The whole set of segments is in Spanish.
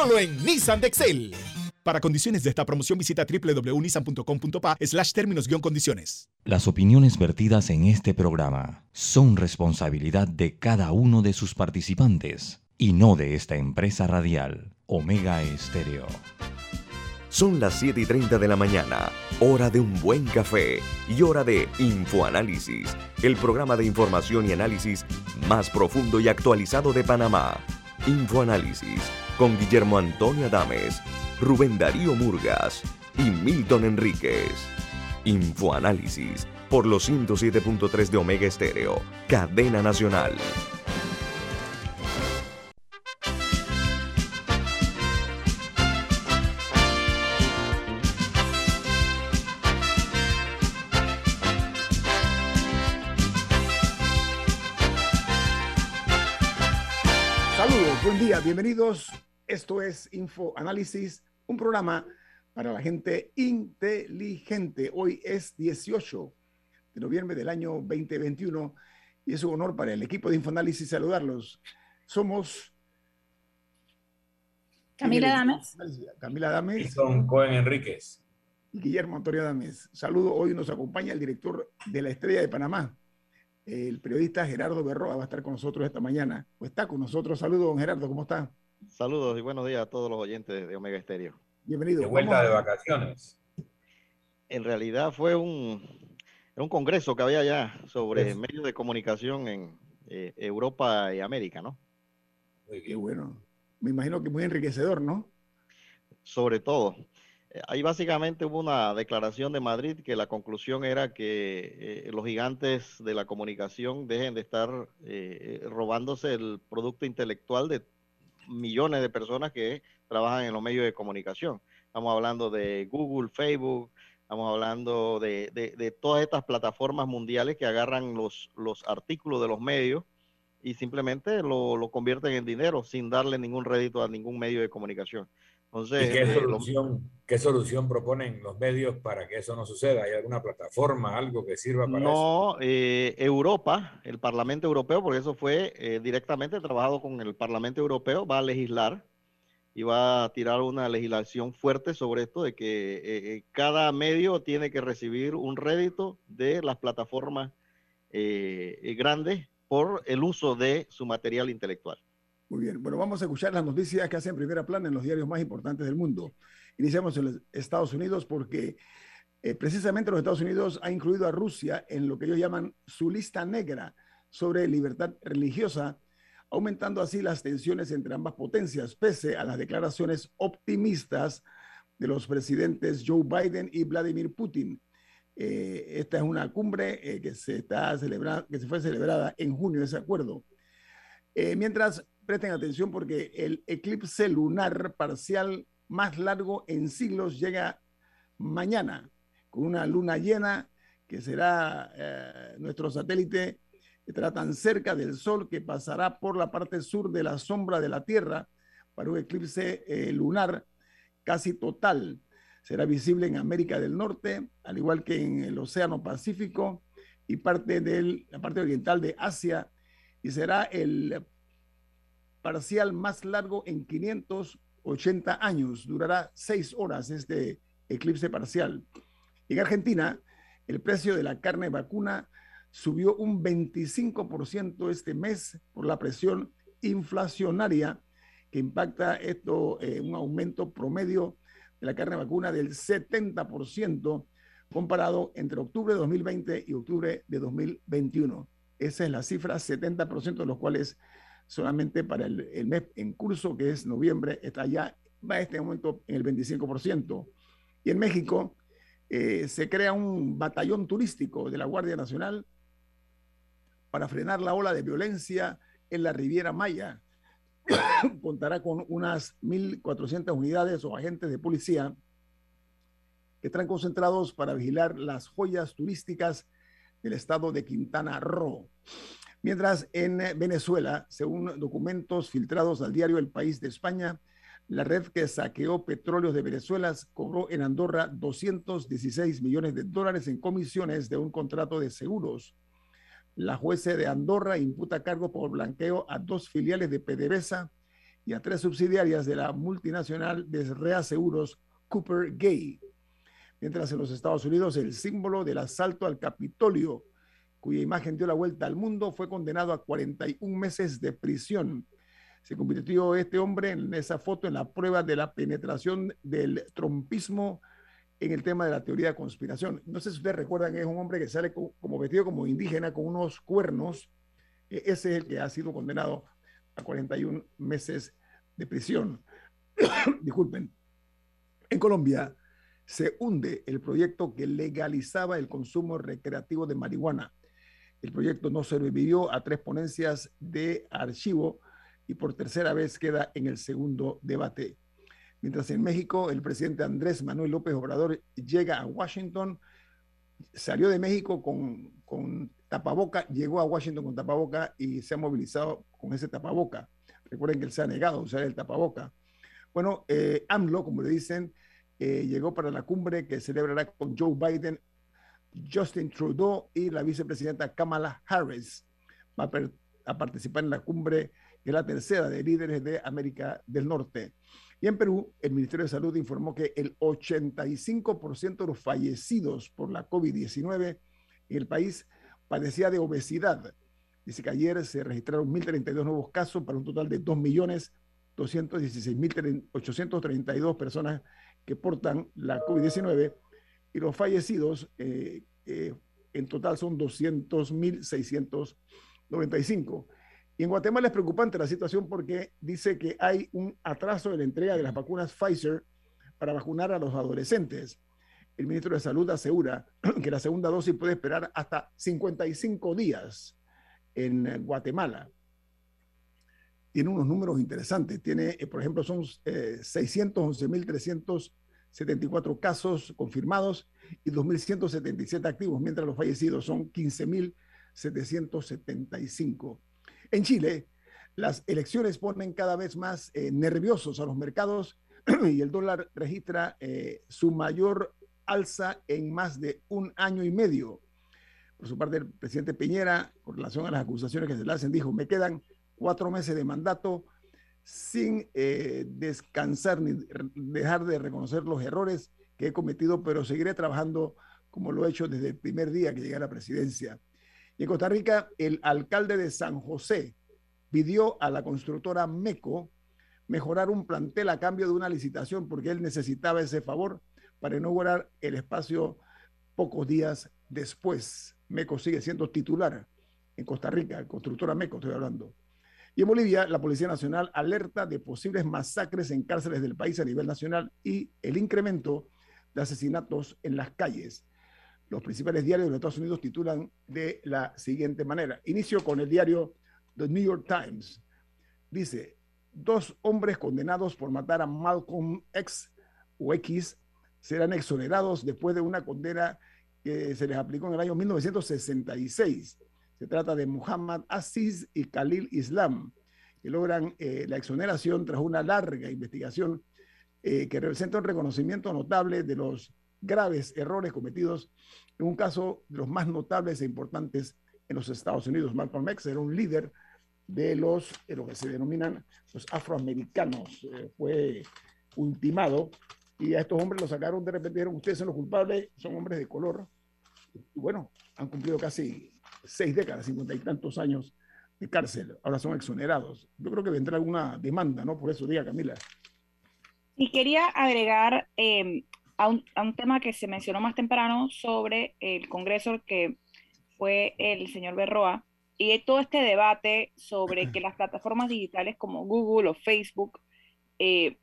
Solo en Nissan de Excel. Para condiciones de esta promoción visita www.nissan.com.pa slash términos condiciones. Las opiniones vertidas en este programa son responsabilidad de cada uno de sus participantes y no de esta empresa radial, Omega Estéreo. Son las 7 y 30 de la mañana, hora de un buen café y hora de Infoanálisis, el programa de información y análisis más profundo y actualizado de Panamá. Infoanálisis con Guillermo Antonio Adames, Rubén Darío Murgas y Milton Enríquez. Infoanálisis por los 107.3 de Omega Estéreo, cadena nacional. Saludos, buen día, bienvenidos esto es Info Análisis, un programa para la gente inteligente. Hoy es 18 de noviembre del año 2021 y es un honor para el equipo de Infoanálisis saludarlos. Somos Camila Dames. Camila Dames. Y son Cohen Enríquez. Y Guillermo Antonio Dames. Saludo, hoy nos acompaña el director de la Estrella de Panamá, el periodista Gerardo Berroa, va a estar con nosotros esta mañana. O está con nosotros. Saludos, don Gerardo, ¿cómo está? Saludos y buenos días a todos los oyentes de Omega Estéreo. Bienvenido. De vuelta de vacaciones. En realidad fue un, un congreso que había ya sobre medios de comunicación en eh, Europa y América, ¿no? Muy Qué bueno. Me imagino que muy enriquecedor, ¿no? Sobre todo. Eh, ahí básicamente hubo una declaración de Madrid que la conclusión era que eh, los gigantes de la comunicación dejen de estar robándose el producto intelectual de millones de personas que trabajan en los medios de comunicación. Estamos hablando de Google, Facebook, estamos hablando de, de, todas estas plataformas mundiales que agarran los, los artículos de los medios y simplemente lo, lo, convierten en dinero sin darle ningún rédito a ningún medio de comunicación. Entonces, qué, eh, solución, qué solución proponen los medios para que eso no suceda? ¿Hay alguna plataforma, algo que sirva para eso? No, eh, Europa, el Parlamento Europeo, porque eso fue eh, directamente trabajado con el Parlamento Europeo, va a legislar y va a tirar una legislación fuerte sobre esto de que cada medio tiene que recibir un rédito de las plataformas grandes por el uso de su material intelectual. Muy bien, bueno, vamos a escuchar las noticias que hacen primera plana en los diarios más importantes del mundo. Iniciamos en los Estados Unidos porque eh, precisamente los Estados Unidos ha incluido a Rusia en lo que ellos llaman su lista negra sobre libertad religiosa, aumentando así las tensiones entre ambas potencias, pese a las declaraciones optimistas de los presidentes Joe Biden y Vladimir Putin. Eh, esta es una cumbre eh, que, se está que se fue celebrada en junio, ese acuerdo. mientras presten atención porque el eclipse lunar parcial más largo en siglos llega mañana con una luna llena que será eh, nuestro satélite estará tan cerca del Sol que pasará por la parte sur de la sombra de la Tierra para un eclipse eh, lunar casi total. Será visible en América del Norte, al igual que en el Océano Pacífico y parte de la parte oriental de Asia, y será el parcial más largo en 580 años. Durará seis horas este eclipse parcial. En Argentina, el precio de la carne vacuna subió un 25% este mes por la presión inflacionaria que impacta esto, eh, un aumento promedio de la carne vacuna del 70% comparado entre octubre de 2020 y octubre de 2021. Esa es la cifra, 70% de los cuales solamente para el, mes en curso, que es noviembre, está ya, va a este momento en el 25%. Y en México eh, se crea un batallón turístico de la Guardia Nacional para frenar la ola de violencia en la Riviera Maya. Contará con unas 1.400 unidades o agentes de policía que están concentrados para vigilar las joyas turísticas del estado de Quintana Roo. Mientras en eh, Venezuela, según documentos filtrados al diario El País de España, la red que saqueó petróleos de Venezuela cobró en Andorra 216 millones de dólares en comisiones de un contrato de seguros. La jueza de Andorra imputa cargo por blanqueo a dos filiales de PDVSA y a tres subsidiarias de la multinacional de reaseguros Cooper Gay. Mientras en los Estados Unidos el símbolo del asalto al Capitolio, cuya imagen dio la vuelta al mundo, fue condenado a 41 meses de prisión. Se convirtió este hombre en esa foto en la prueba de la penetración del trompismo en el tema de la teoría de conspiración. No sé si ustedes recuerdan es un hombre que sale como vestido como indígena con unos cuernos. E, ese es el que ha sido condenado a 41 meses de prisión. Disculpen. En Colombia se hunde el proyecto que legalizaba el consumo recreativo de marihuana. El proyecto no sobrevivió a tres ponencias de archivo y por tercera vez queda en el segundo debate. Mientras en México el presidente Andrés Manuel López Obrador llega a Washington, salió de México con, con tapaboca, llegó a Washington con tapaboca y se ha movilizado con ese tapaboca. Recuerden que él se ha negado a usar el tapaboca. Bueno, eh, AMLO, como le dicen, eh, llegó para la cumbre que celebrará con Joe Biden, Justin Trudeau y la vicepresidenta Kamala Harris. Va a, participar en la cumbre, que es la tercera de líderes de América del Norte. Y en Perú, el Ministerio de Salud informó que el 85% de los fallecidos por la COVID-19 en el país padecía de obesidad. Dice que ayer se registraron 1.032 nuevos casos para un total de 2.216.832 personas que portan la COVID-19 y los fallecidos, eh, eh, en total son 200.695. Y en Guatemala es preocupante la situación porque dice que hay un atraso en la entrega de las vacunas Pfizer para vacunar a los adolescentes. El ministro de Salud asegura que la segunda dosis puede esperar hasta 55 días en Guatemala. Tiene unos números interesantes. Tiene, eh, por ejemplo, son eh, 611.300 74 casos confirmados y 2.177 activos, mientras los fallecidos son 15.775. En Chile, las elecciones ponen cada vez más eh, nerviosos a los mercados y el dólar registra eh, su mayor alza en más de un año y medio. Por su parte, el presidente Piñera, con relación a las acusaciones que se le hacen, dijo, me quedan cuatro meses de mandato, sin eh, descansar ni dejar de reconocer los errores que he cometido, pero seguiré trabajando como lo he hecho desde el primer día que llegué a la presidencia. Y en Costa Rica, el alcalde de San José pidió a la constructora MECO mejorar un plantel a cambio de una licitación porque él necesitaba ese favor para inaugurar el espacio pocos días después. MECO sigue siendo titular en Costa Rica, constructora MECO estoy hablando. Y en Bolivia, la Policía Nacional alerta de posibles masacres en cárceles del país a nivel nacional y el incremento de asesinatos en las calles. Los principales diarios de Estados Unidos titulan de la siguiente manera. Inicio con el diario The New York Times. Dice, dos hombres condenados por matar a Malcolm X o X serán exonerados después de una condena que se les aplicó en el año 1966. Se trata de Muhammad Aziz y Khalil Islam, que logran eh, la exoneración tras una larga investigación eh, que representa un reconocimiento notable de los graves errores cometidos en un caso de los más notables e importantes en los Estados Unidos. Malcolm X era un líder de los, lo que se denominan los afroamericanos. Eh, fue ultimado y a estos hombres los sacaron de repente, dijeron, ustedes son los culpables, son hombres de color. Y bueno, han cumplido casi seis décadas, cincuenta y tantos años de cárcel. Ahora son exonerados. Yo creo que vendrá alguna demanda, ¿no? Por eso diga Camila. Y quería agregar em, a, un, tema que se mencionó más temprano sobre el Congreso que fue el señor Berroa y todo este debate sobre que las plataformas digitales como Google o Facebook eh,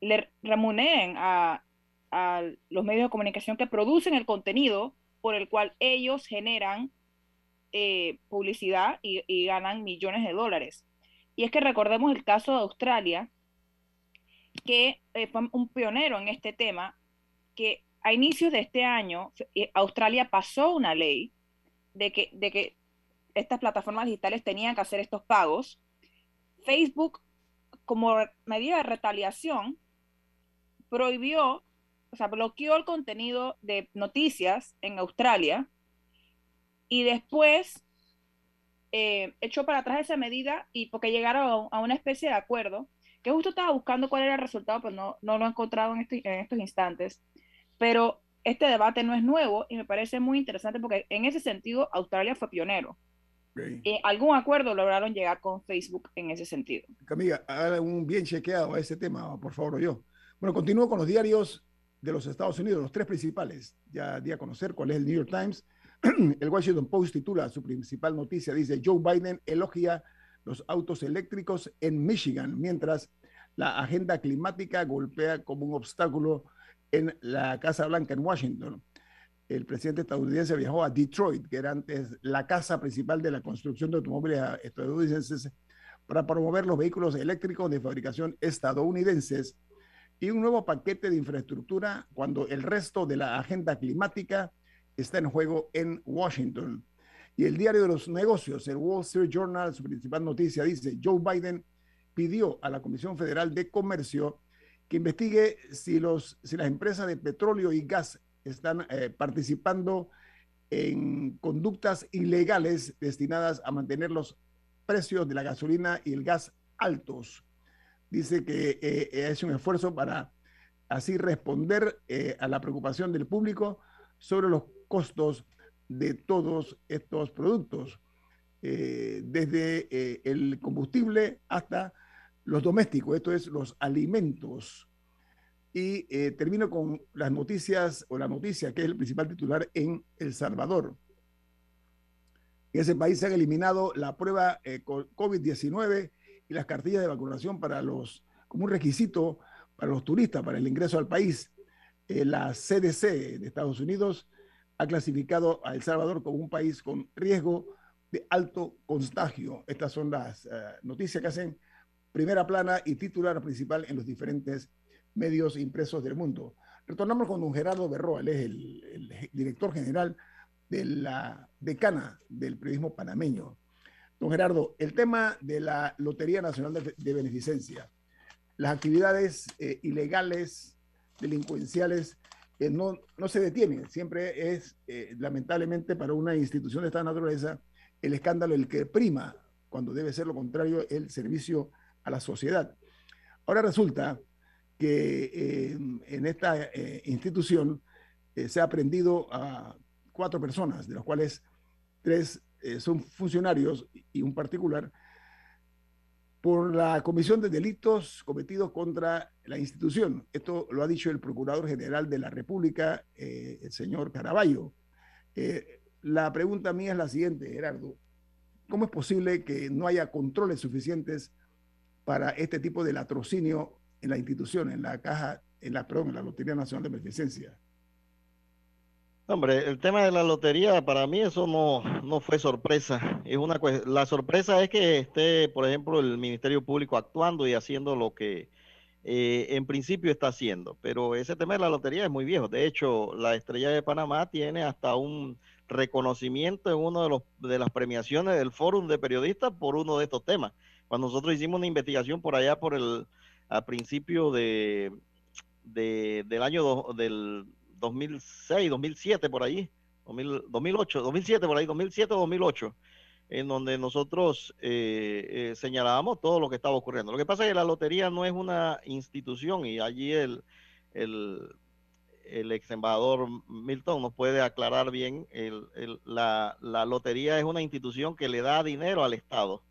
le remuneren a, los medios de comunicación que producen el contenido por el cual ellos generan eh, publicidad y, ganan millones de dólares. Y es que recordemos el caso de Australia, que eh, fue un pionero en este tema, que a inicios de este año eh, Australia pasó una ley de que, de que estas plataformas digitales tenían que hacer estos pagos. Facebook, como medida de retaliación, prohibió, o sea, bloqueó el contenido de noticias en Australia y después eh, echó para atrás esa medida y porque llegaron a, una especie de acuerdo, que justo estaba buscando cuál era el resultado, pero no, no lo he encontrado en, este, en estos instantes. Pero este debate no es nuevo y me parece muy interesante porque en ese sentido Australia fue pionero. Eh, algún acuerdo lograron llegar con Facebook en ese sentido. Camila, haga un bien chequeado a ese tema, por favor, yo. Bueno, continúo con los diarios de los Estados Unidos, los tres principales. Ya di a conocer cuál es el New York Times. El Washington Post titula su principal noticia, dice Joe Biden elogia los autos eléctricos en Michigan, mientras la agenda climática golpea como un obstáculo en la Casa Blanca en Washington el presidente estadounidense viajó a Detroit, que era antes la casa principal de la construcción de automóviles estadounidenses, para promover los vehículos eléctricos de fabricación estadounidenses y un nuevo paquete de infraestructura cuando el resto de la agenda climática está en juego en Washington. Y el diario de los negocios, el Wall Street Journal, su principal noticia dice, Joe Biden pidió a la Comisión Federal de Comercio que investigue si, los, si las empresas de petróleo y gas están eh, participando en conductas ilegales destinadas a mantener los precios de la gasolina y el gas altos. Dice que eh, es un esfuerzo para así responder eh, a la preocupación del público sobre los costos de todos estos productos, desde el combustible hasta los domésticos, esto es los alimentos. Y eh, termino con las noticias, o la noticia que es el principal titular en El Salvador. En ese país se han eliminado la prueba eh, COVID-19 y las cartillas de vacunación para los, como un requisito para los turistas, para el ingreso al país. Eh, la CDC de Estados Unidos ha clasificado a El Salvador como un país con riesgo de alto contagio. Estas son las noticias que hacen primera plana y titular principal en los diferentes medios impresos del mundo. Retornamos con don Gerardo Berroa, él es el, director general de la decana del periodismo panameño. Don Gerardo, el tema de la Lotería Nacional de, Beneficencia, las actividades eh, ilegales, delincuenciales, eh, no, no se detienen. Siempre es, eh, lamentablemente, para una institución de esta naturaleza, el escándalo el que prima, cuando debe ser lo contrario, el servicio a la sociedad. Ahora resulta que en esta institución se ha aprendido a cuatro personas, de las cuales tres son funcionarios y un particular, por la comisión de delitos cometidos contra la institución. Esto lo ha dicho el Procurador General de la República, el señor Caraballo. la pregunta mía es la siguiente, Gerardo. ¿Cómo es posible que no haya controles suficientes para este tipo de latrocinio en la institución, en la caja, en la, perdón, en la Lotería Nacional de Beneficencia. Hombre, el tema de la lotería, para mí eso no, no fue sorpresa. Es una la sorpresa es que esté, por ejemplo, el Ministerio Público actuando y haciendo lo que eh, en principio está haciendo. Pero ese tema de la lotería es muy viejo. De hecho, la Estrella de Panamá tiene hasta un reconocimiento en una de, los, de las premiaciones del Fórum de Periodistas por uno de estos temas. Cuando nosotros hicimos una investigación por allá por el a principio de, del año del 2006, 2007 por ahí, 2008, 2007 por ahí, 2007 o 2008, en donde nosotros eh, eh, señalábamos todo lo que estaba ocurriendo. Lo que pasa es que la lotería no es una institución y allí el, el, el ex embajador Milton nos puede aclarar bien, la, la lotería es una institución que le da dinero al Estado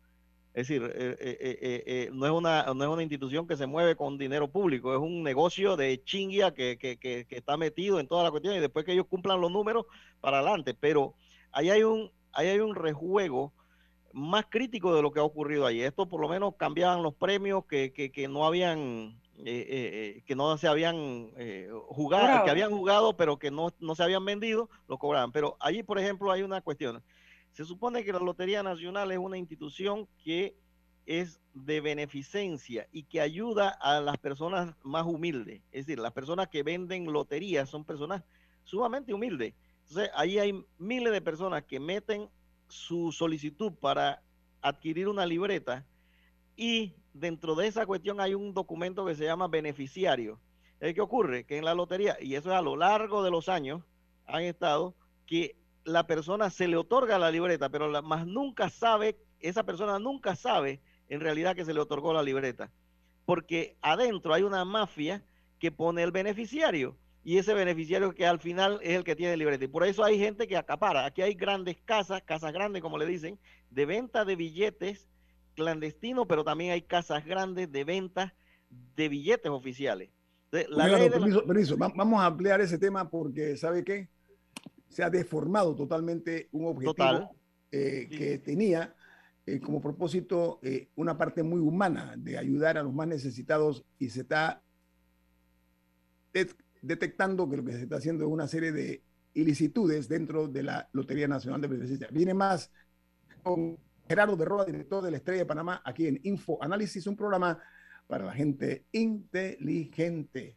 es decir, eh, eh, eh, no, es una, no es una institución que se mueve con dinero público, es un negocio de chingia que, que, está metido en toda la cuestión y después que ellos cumplan los números para adelante. Pero ahí hay un, ahí hay un rejuego más crítico de lo que ha ocurrido ahí. Esto por lo menos cambiaban los premios que, que no habían que no se habían jugado, que habían jugado, pero que no, no, se habían vendido, lo cobraban. Pero allí, por ejemplo, hay una cuestión. Se supone que la Lotería Nacional es una institución que es de beneficencia y que ayuda a las personas más humildes. Es decir, las personas que venden loterías son personas sumamente humildes. Entonces, ahí hay miles de personas que meten su solicitud para adquirir una libreta y dentro de esa cuestión hay un documento que se llama beneficiario. ¿Qué ocurre? Que en la lotería, y eso es a lo largo de los años, han estado que la persona se le otorga la libreta, pero la, más nunca sabe, esa persona nunca sabe en realidad que se le otorgó la libreta, porque adentro hay una mafia que pone el beneficiario y ese beneficiario que al final es el que tiene libreta. Y por eso hay gente que acapara. Aquí hay grandes casas, casas grandes, como le dicen, de venta de billetes clandestinos, pero también hay casas grandes de venta de billetes oficiales. permiso, Vamos a ampliar ese tema porque, ¿sabe qué? Se ha deformado totalmente un objetivo eh, que tenía eh, como propósito eh, una parte muy humana de ayudar a los más necesitados y se está detectando que lo que se está haciendo es una serie de ilicitudes dentro de la Lotería Nacional de Beneficencia. Viene más con Gerardo Berroa, director de la Estrella de Panamá, aquí en Info Análisis, un programa para la gente inteligente.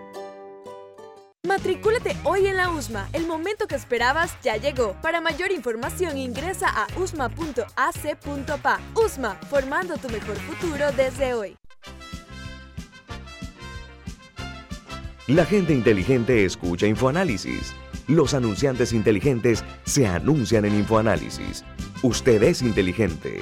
Matricúlate hoy en la USMA. El momento que esperabas ya llegó. Para mayor información ingresa a usma.ac.pa. USMA, formando tu mejor futuro desde hoy. La gente inteligente escucha InfoAnálisis. Los anunciantes inteligentes se anuncian en InfoAnálisis. Usted es inteligente.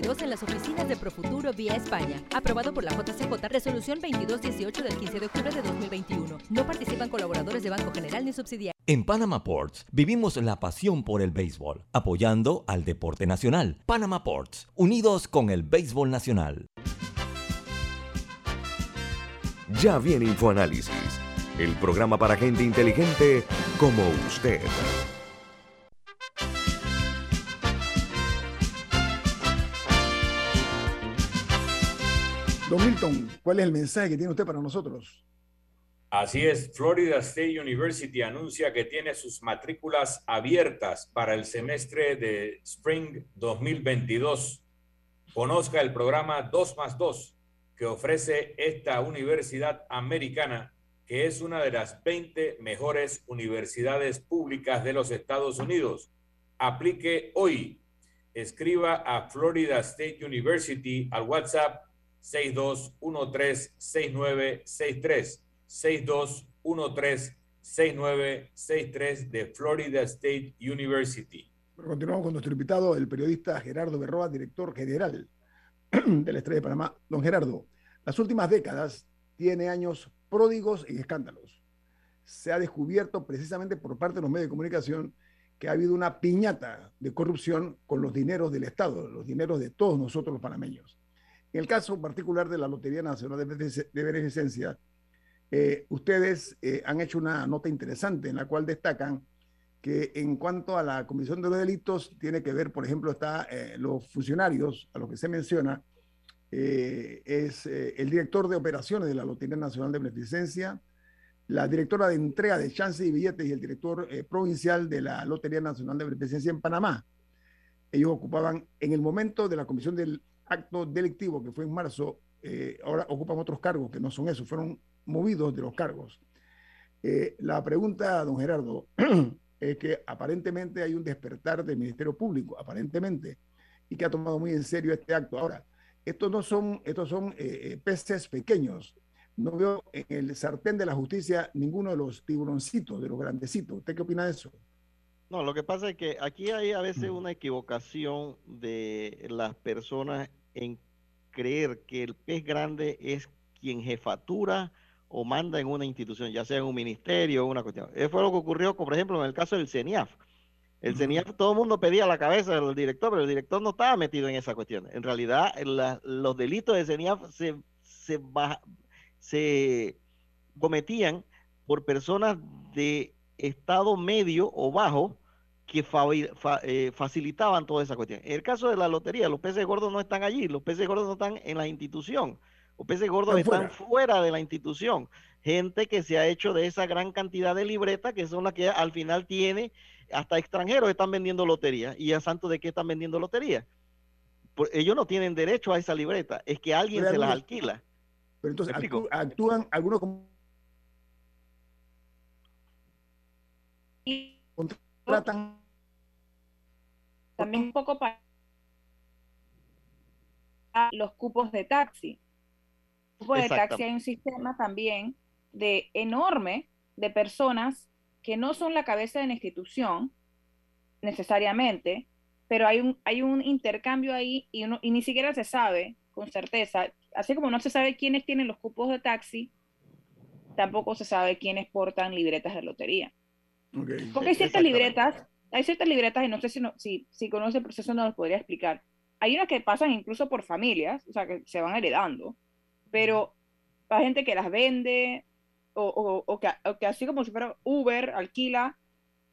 en las oficinas de Profuturo vía España. Aprobado por la JCJ, resolución 2218 del 15 de octubre de 2021. No participan colaboradores de Banco General ni subsidiarios. En Panama Ports vivimos la pasión por el béisbol, apoyando al deporte nacional. Panama Ports, unidos con el béisbol nacional. Ya viene InfoAnálisis, el programa para gente inteligente como usted. Don Milton, ¿cuál es el mensaje que tiene usted para nosotros? Así es, Florida State University anuncia que tiene sus matrículas abiertas para el semestre de Spring 2022. Conozca el programa 2 más 2 que ofrece esta universidad americana, que es una de las 20 mejores universidades públicas de los Estados Unidos. Aplique hoy. Escriba a Florida State University al WhatsApp 62136963. 62136963 de Florida State University. continuamos con nuestro invitado, el periodista Gerardo Berroa, director general de la Estrella de Panamá. Don Gerardo, las últimas décadas tiene años pródigos y escándalos. Se ha descubierto precisamente por parte de los medios de comunicación que ha habido una piñata de corrupción con los dineros del Estado, los dineros de todos nosotros los panameños. En el caso particular de la Lotería Nacional de Beneficencia, eh, ustedes eh, han hecho una nota interesante en la cual destacan que en cuanto a la comisión de los delitos, tiene que ver, por ejemplo, está eh, los funcionarios a los que se menciona, es el director de operaciones de la Lotería Nacional de Beneficencia, la directora de entrega de chances y billetes y el director eh, provincial de la Lotería Nacional de Beneficencia en Panamá. Ellos ocupaban, en el momento de la comisión del acto delictivo, que fue en marzo, eh, ahora ocupan otros cargos que no son esos, fueron movidos de los cargos. Eh, la pregunta, don Gerardo, es que aparentemente hay un despertar del Ministerio Público, aparentemente, y que ha tomado muy en serio este acto. Ahora, estos no son, estos son peces pequeños, no veo en el sartén de la justicia ninguno de los tiburoncitos, de los grandecitos. ¿Usted qué opina de eso? No, lo que pasa es que aquí hay a veces una equivocación de las personas en creer que el pez grande es quien jefatura o manda en una institución, ya sea en un ministerio o una cuestión. Eso fue lo que ocurrió, por ejemplo, en el caso del CENIAF. El CENIAF, todo el mundo pedía la cabeza del director, pero el director no estaba metido en esa cuestión. En realidad, los delitos de CENIAF se, se, se cometían por personas de estado medio o bajo que eh, facilitaban toda esa cuestión. En el caso de la lotería, los peces gordos no están allí, los peces gordos no están en la institución, los peces gordos están, fuera. de la institución. Gente que se ha hecho de esa gran cantidad de libretas, que son las que al final tiene, hasta extranjeros están vendiendo lotería. ¿Y a santo de qué están vendiendo lotería? ellos no tienen derecho a esa libreta, es que alguien se las alquila. Pero entonces actúan algunos como contratan también un poco para los cupos de taxi. Cupos de taxi hay un sistema también de enorme de personas que no son la cabeza de la institución necesariamente, pero hay un, hay un intercambio ahí y, uno, y ni siquiera se sabe con certeza así como no se sabe quiénes tienen los cupos de taxi, tampoco se sabe quiénes portan libretas de lotería. Porque hay ciertas libretas, hay ciertas libretas, y no sé si, si, si conoce el proceso, no los podría explicar. Hay unas que pasan incluso por familias, o sea, que se van heredando, pero hay gente que las vende, o, o, que, así como si fuera Uber, alquila,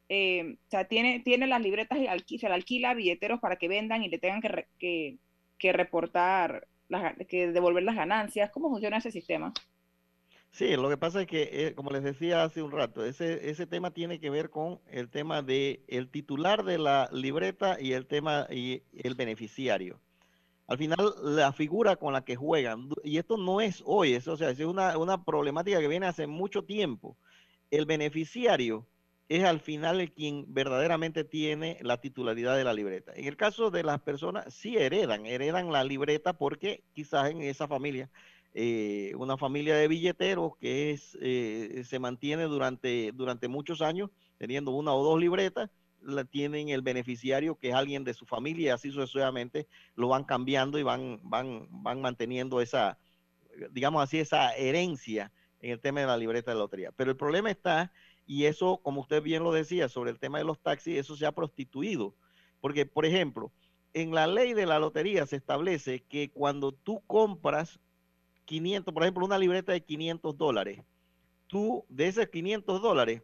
eh, o sea, tiene, tiene las libretas y se la alquila a billeteros para que vendan y le tengan que, que, que reportar que devolver las ganancias. ¿Cómo funciona ese sistema? Sí, lo que pasa es que, eh, como les decía hace un rato, ese, ese tema tiene que ver con el tema de el titular de la libreta y el tema y el beneficiario. Al final, la figura con la que juegan, y esto no es hoy, eso, o sea, es una, una problemática que viene hace mucho tiempo. El beneficiario es al final el quien verdaderamente tiene la titularidad de la libreta. En el caso de las personas, sí heredan, heredan la libreta porque quizás en esa familia, eh, una familia de billeteros que es, eh, se mantiene durante, durante muchos años teniendo una o dos libretas, la tienen el beneficiario que es alguien de su familia y así sucesivamente lo van cambiando y van, van, van manteniendo esa, digamos así, esa herencia en el tema de la libreta de lotería. Pero el problema está y eso, como usted bien lo decía, sobre el tema de los taxis, eso se ha prostituido. Porque, por ejemplo, en la ley de la lotería se establece que cuando tú compras 500, por ejemplo, una libreta de 500 dólares, tú de esos 500 dólares,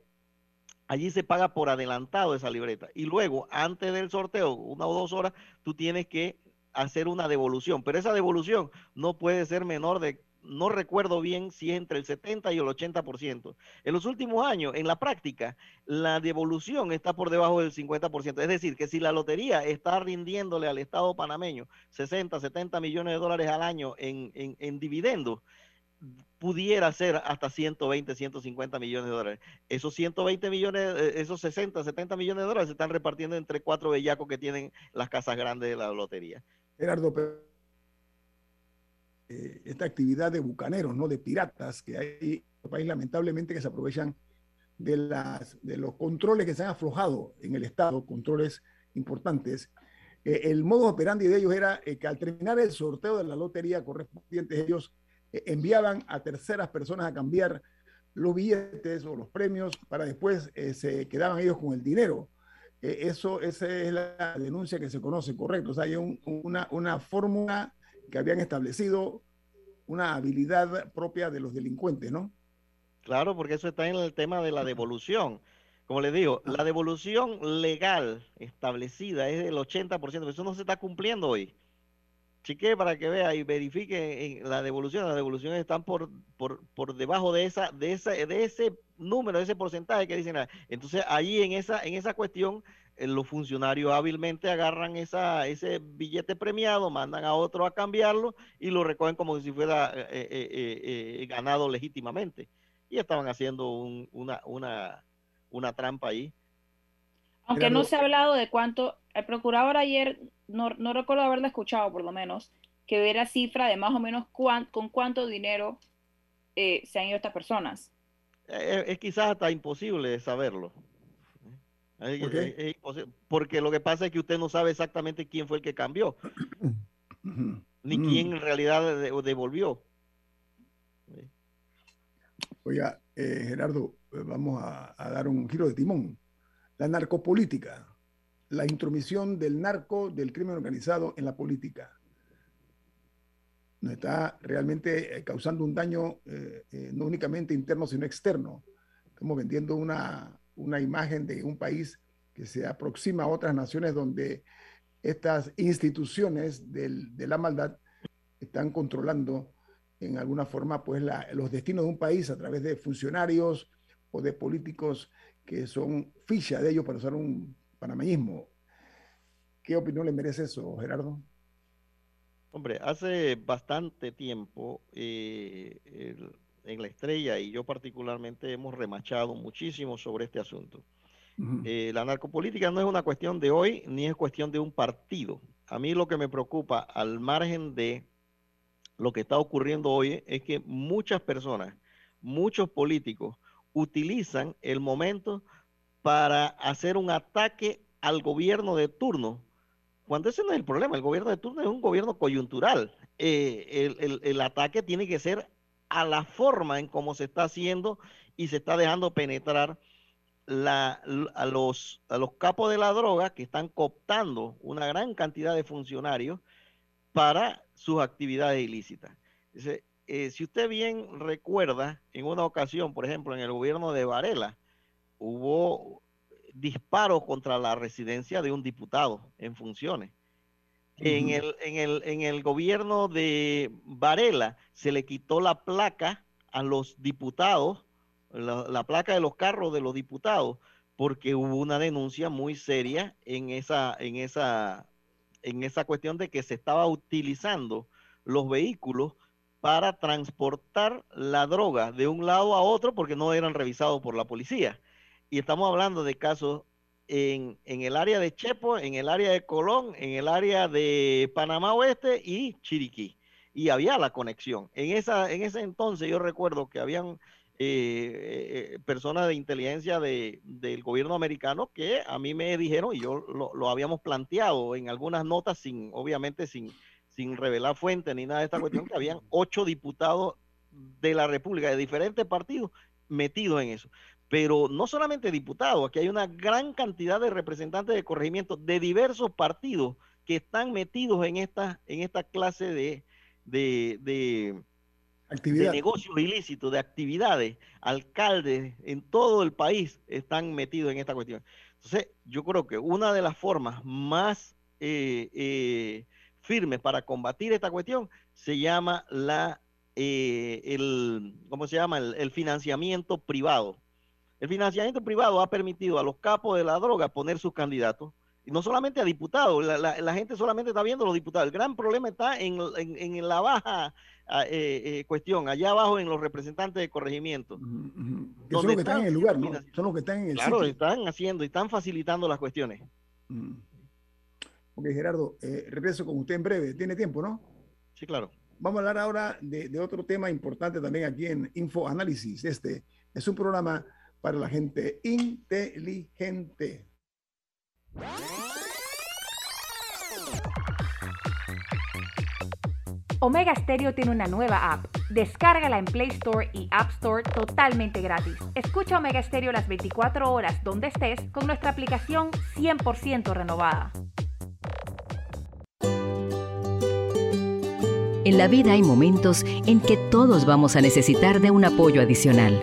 allí se paga por adelantado esa libreta. Y luego, antes del sorteo, una o dos horas, tú tienes que hacer una devolución. Pero esa devolución no puede ser menor de no recuerdo bien si es entre el 70 y el 80%. En los últimos años, en la práctica, la devolución está por debajo del 50%. Es decir, que si la lotería está rindiéndole al Estado panameño 60, 70 millones de dólares al año en, en, dividendos, pudiera ser hasta 120, 150 millones de dólares. Esos 120 millones, eh, esos 60, 70 millones de dólares se están repartiendo entre cuatro bellacos que tienen las casas grandes de la lotería. Gerardo, eh, esta actividad de bucaneros, ¿no? de piratas que hay en el país, lamentablemente, que se aprovechan de, las, de los controles que se han aflojado en el Estado, controles importantes. Eh, el modo operandi de ellos era eh, que al terminar el sorteo de la lotería correspondiente, ellos enviaban a terceras personas a cambiar los billetes o los premios para después se quedaban ellos con el dinero. eso, esa es la denuncia que se conoce, correcto. O sea, hay una, una fórmula que habían establecido una habilidad propia de los delincuentes, ¿no? Claro, porque eso está en el tema de la devolución. Como les digo, la devolución legal establecida es del 80%, pero eso no se está cumpliendo hoy. chequee para que vea y verifique en la devolución. Las devoluciones están por, por, por debajo de esa, de ese, de ese número, de ese porcentaje que dicen. Entonces, ahí en esa, en esa cuestión, eh, los funcionarios hábilmente agarran esa, ese billete premiado, mandan a otro a cambiarlo y lo recogen como si fuera eh, eh, ganado legítimamente. Y estaban haciendo una, una, una trampa ahí. Aunque no se ha hablado de cuánto, el procurador ayer, no, no recuerdo haberlo escuchado por lo menos, que hubiera cifra de más o menos con cuánto dinero eh, se han ido estas personas. Eh, es, quizás hasta imposible saberlo. Porque lo que pasa es que usted no sabe exactamente quién fue el que cambió, ni quién en realidad devolvió. Oiga, eh, Gerardo, vamos a dar un giro de timón la narcopolítica, la intromisión del narco, del crimen organizado en la política. Nos está realmente eh, causando un daño eh, eh, no únicamente interno, sino externo. Estamos vendiendo una, una imagen de un país que se aproxima a otras naciones donde estas instituciones del, de la maldad están controlando en alguna forma pues los destinos de un país a través de funcionarios o de políticos que son ficha de ellos para usar un panameñismo. ¿Qué opinión le merece eso, Gerardo? Hombre, hace bastante tiempo eh, en la estrella y yo particularmente hemos remachado muchísimo sobre este asunto. Eh, la narcopolítica no es una cuestión de hoy ni es cuestión de un partido. A mí lo que me preocupa al margen de lo que está ocurriendo hoy es que muchas personas, muchos políticos, utilizan el momento para hacer un ataque al gobierno de turno, cuando ese no es el problema, el gobierno de turno es un gobierno coyuntural. Eh, el, ataque tiene que ser a la forma en cómo se está haciendo y se está dejando penetrar a, los, capos de la droga que están cooptando una gran cantidad de funcionarios para sus actividades ilícitas. Eh, si usted bien recuerda, en una ocasión, por ejemplo, en el gobierno de Varela, hubo disparos contra la residencia de un diputado en funciones. En, el, en, el, en el gobierno de Varela se le quitó la placa a los diputados, la, placa de los carros de los diputados, porque hubo una denuncia muy seria en esa, en esa, en esa cuestión de que se estaba utilizando los vehículos para transportar la droga de un lado a otro porque no eran revisados por la policía. Y estamos hablando de casos en, el área de Chepo, en el área de Colón, en el área de Panamá Oeste y Chiriquí. Y había la conexión. En, esa, en ese entonces yo recuerdo que habían eh, eh, personas de inteligencia del gobierno americano que a mí me dijeron, y yo lo, lo habíamos planteado en algunas notas, sin obviamente sin sin revelar fuentes ni nada de esta cuestión, que habían ocho diputados de la República, de diferentes partidos, metidos en eso. Pero no solamente diputados, aquí hay una gran cantidad de representantes de corregimiento de diversos partidos que están metidos en esta, en esta clase de, de, de, de negocios ilícitos, de actividades. Alcaldes en todo el país están metidos en esta cuestión. Entonces, yo creo que una de las formas más eh, eh, firmes para combatir esta cuestión se llama la eh, el ¿cómo se llama? El, financiamiento privado. El financiamiento privado ha permitido a los capos de la droga poner sus candidatos y no solamente a diputados, la, gente solamente está viendo los diputados. El gran problema está en, en, la baja ah, eh, eh, cuestión, allá abajo en los representantes de corregimiento. son los que están en el lugar, ¿no? Son los que están en el Claro, están haciendo y están facilitando las cuestiones. Ok, Gerardo, eh, regreso con usted en breve. ¿Tiene tiempo, no? Sí, claro. Vamos a hablar ahora de, otro tema importante también aquí en Info Análisis. Este es un programa para la gente inteligente. Omega Stereo tiene una nueva app. Descárgala en Play Store y App Store totalmente gratis. Escucha Omega Stereo las 24 horas donde estés con nuestra aplicación 100% renovada. En la vida hay momentos en que todos vamos a necesitar de un apoyo adicional.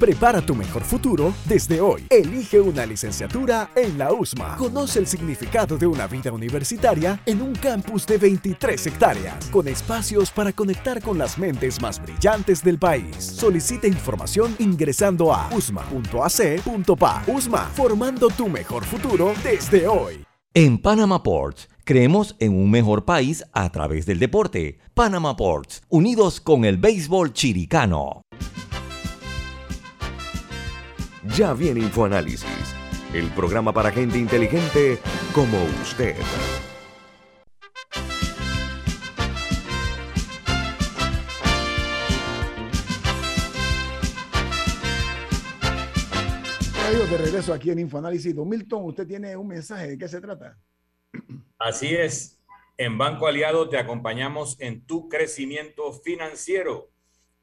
Prepara tu mejor futuro desde hoy. Elige una licenciatura en la USMA. Conoce el significado de una vida universitaria en un campus de 23 hectáreas, con espacios para conectar con las mentes más brillantes del país. Solicita información ingresando a usma.ac.pa. USMA, formando tu mejor futuro desde hoy. En Panama Ports, creemos en un mejor país a través del deporte. Panama Ports, unidos con el béisbol chiricano. Ya viene InfoAnálisis, el programa para gente inteligente como usted. Amigos, de regreso aquí en InfoAnálisis. Don Milton, usted tiene un mensaje. ¿De qué se trata? Así es. En Banco Aliado te acompañamos en tu crecimiento financiero.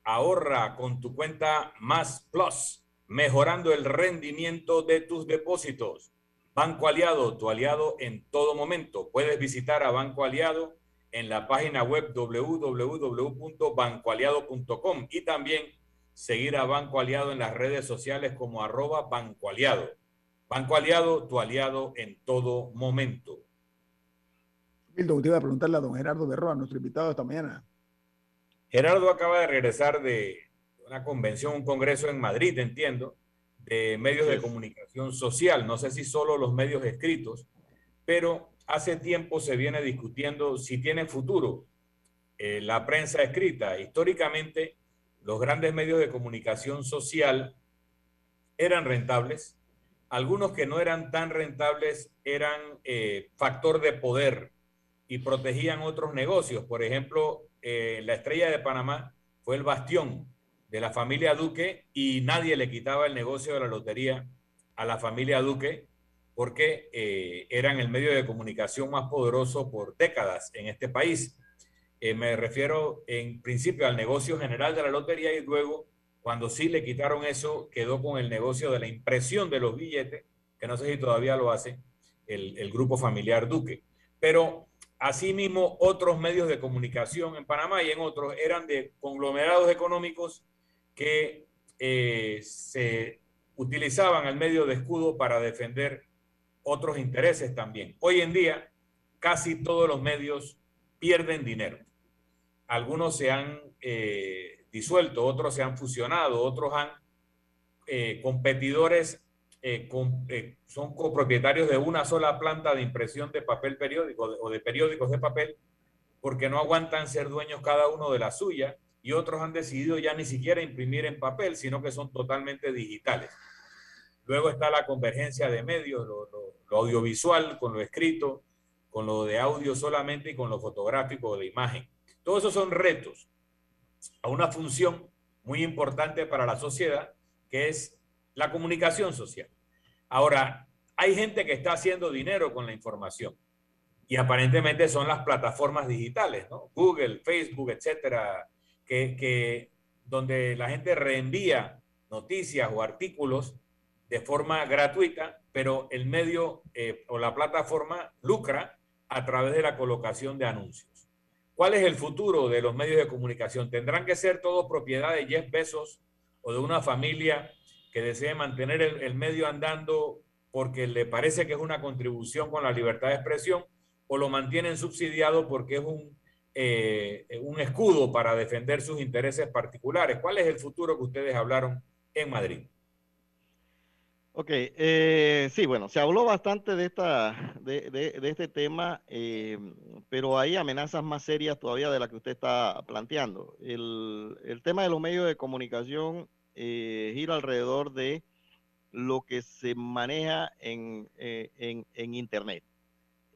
Ahorra con tu cuenta Más Plus mejorando el rendimiento de tus depósitos. Banco Aliado, tu aliado en todo momento. Puedes visitar a Banco Aliado en la página web www.bancoaliado.com y también seguir a Banco Aliado en las redes sociales como arroba Banco Aliado. Banco Aliado, tu aliado en todo momento. Milton, usted iba a preguntarle a don Gerardo Berroa, nuestro invitado esta mañana. Gerardo acaba de regresar de una convención, un congreso en Madrid, entiendo, de medios de comunicación social. No sé si solo los medios escritos, pero hace tiempo se viene discutiendo si tiene futuro eh, la prensa escrita. Históricamente, los grandes medios de comunicación social eran rentables. Algunos que no eran tan rentables eran eh, factor de poder y protegían otros negocios. Por ejemplo, eh, la estrella de Panamá fue el bastión de la familia Duque y nadie le quitaba el negocio de la lotería a la familia Duque porque eh, eran el medio de comunicación más poderoso por décadas en este país. Eh, me refiero en principio al negocio general de la lotería y luego, cuando sí le quitaron eso, quedó con el negocio de la impresión de los billetes, que no sé si todavía lo hace el, el grupo familiar Duque. Pero asimismo, otros medios de comunicación en Panamá y en otros eran de conglomerados económicos que eh, se utilizaban al medio de escudo para defender otros intereses también. Hoy en día, casi todos los medios pierden dinero. Algunos se han eh, disuelto, otros se han fusionado, otros han eh, competidores, son copropietarios de una sola planta de impresión de papel periódico o de periódicos de papel, porque no aguantan ser dueños cada uno de la suya y otros han decidido ya ni siquiera imprimir en papel, sino que son totalmente digitales. Luego está la convergencia de medios, lo, audiovisual con lo escrito, con lo de audio solamente y con lo fotográfico de imagen. Todos esos son retos a una función muy importante para la sociedad, que es la comunicación social. Ahora, hay gente que está haciendo dinero con la información y aparentemente son las plataformas digitales, ¿no? Google, Facebook, etcétera, que, donde la gente reenvía noticias o artículos de forma gratuita, pero el medio eh, o la plataforma lucra a través de la colocación de anuncios. ¿Cuál es el futuro de los medios de comunicación? ¿Tendrán que ser todos propiedad de Jeff Bezos o de una familia que desee mantener el, el medio andando porque le parece que es una contribución con la libertad de expresión o lo mantienen subsidiado porque es un eh, un escudo para defender sus intereses particulares. ¿Cuál es el futuro que ustedes hablaron en Madrid? Ok, eh, sí, bueno, se habló bastante de, esta, de, este tema, eh, pero hay amenazas más serias todavía de las que usted está planteando. El, tema de los medios de comunicación gira alrededor de lo que se maneja en, en Internet.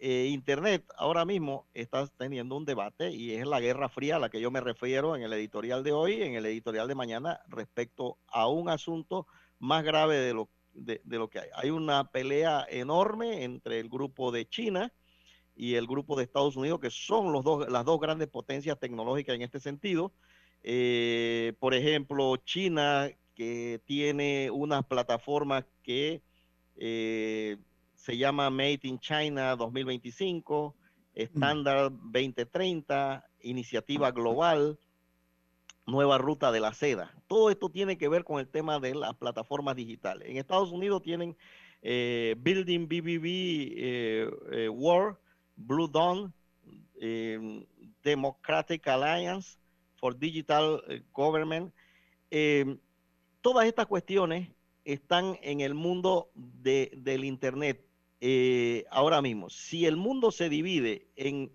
Eh, Internet ahora mismo está teniendo un debate y es la guerra fría a la que yo me refiero en el editorial de hoy, en el editorial de mañana, respecto a un asunto más grave de lo, de, lo que hay. Hay una pelea enorme entre el grupo de China y el grupo de Estados Unidos, que son los dos, las dos grandes potencias tecnológicas en este sentido. Eh, por ejemplo, China, que tiene unas plataformas que eh, se llama Made in China 2025, Estándar 2030, Iniciativa Global, Nueva Ruta de la Seda. Todo esto tiene que ver con el tema de las plataformas digitales. En Estados Unidos tienen eh, Building BBB eh, eh, World, Blue Dawn, Democratic Alliance for Digital Government. todas estas cuestiones están en el mundo del Internet eh, ahora mismo, si el mundo se divide en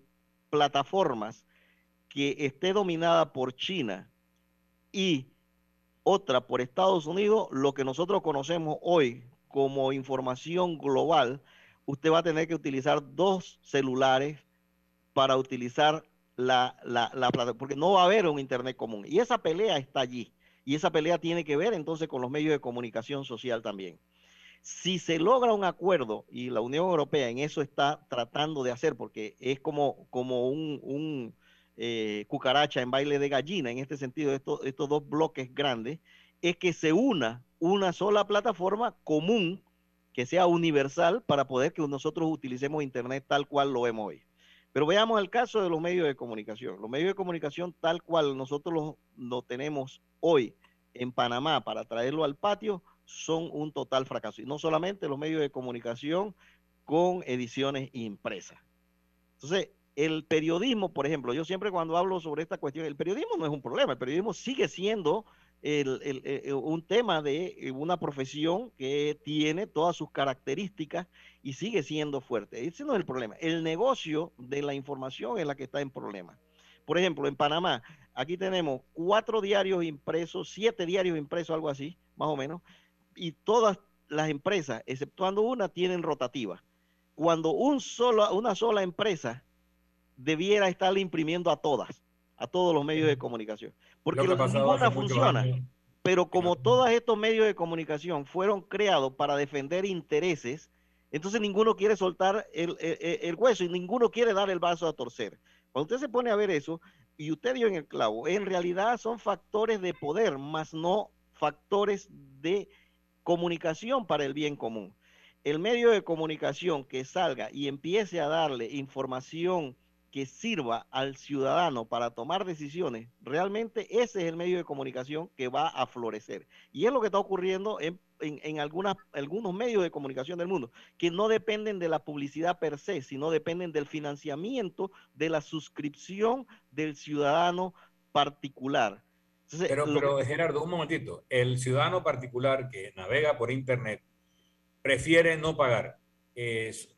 plataformas que esté dominada por China y otra por Estados Unidos, lo que nosotros conocemos hoy como información global, usted va a tener que utilizar dos celulares para utilizar la, la, la plataforma, porque no va a haber un Internet común. Y esa pelea está allí. Y esa pelea tiene que ver entonces con los medios de comunicación social también. Si se logra un acuerdo, y la Unión Europea en eso está tratando de hacer, porque es como, como un, eh, cucaracha en baile de gallina, en este sentido, estos, estos dos bloques grandes, es que se una una sola plataforma común que sea universal para poder que nosotros utilicemos Internet tal cual lo vemos hoy. Pero veamos el caso de los medios de comunicación. Los medios de comunicación tal cual nosotros lo, lo tenemos hoy en Panamá para traerlo al patio, son un total fracaso. Y no solamente los medios de comunicación con ediciones impresas. Entonces, el periodismo, por ejemplo, yo siempre cuando hablo sobre esta cuestión, el periodismo no es un problema, el periodismo sigue siendo un tema de una profesión que tiene todas sus características y sigue siendo fuerte. Ese no es el problema. El negocio de la información es la que está en problema. Por ejemplo, en Panamá, aquí tenemos cuatro diarios impresos, siete diarios impresos, algo así, más o menos, y todas las empresas, exceptuando una, tienen rotativa. Cuando un solo, una sola empresa debiera estar imprimiendo a todas, a todos los medios de comunicación. Porque ninguna funciona. Pero como todos estos medios de comunicación fueron creados para defender intereses, entonces ninguno quiere soltar el, el, hueso y ninguno quiere dar el vaso a torcer. Cuando usted se pone a ver eso, y usted dio en el clavo, en realidad son factores de poder, más no factores de comunicación para el bien común. El medio de comunicación que salga y empiece a darle información que sirva al ciudadano para tomar decisiones, realmente ese es el medio de comunicación que va a florecer. Y es lo que está ocurriendo en, algunos medios de comunicación del mundo, que no dependen de la publicidad per se, sino dependen del financiamiento, de la suscripción del ciudadano particular pero, pero Gerardo, un momentito. El ciudadano particular que navega por Internet prefiere no pagar.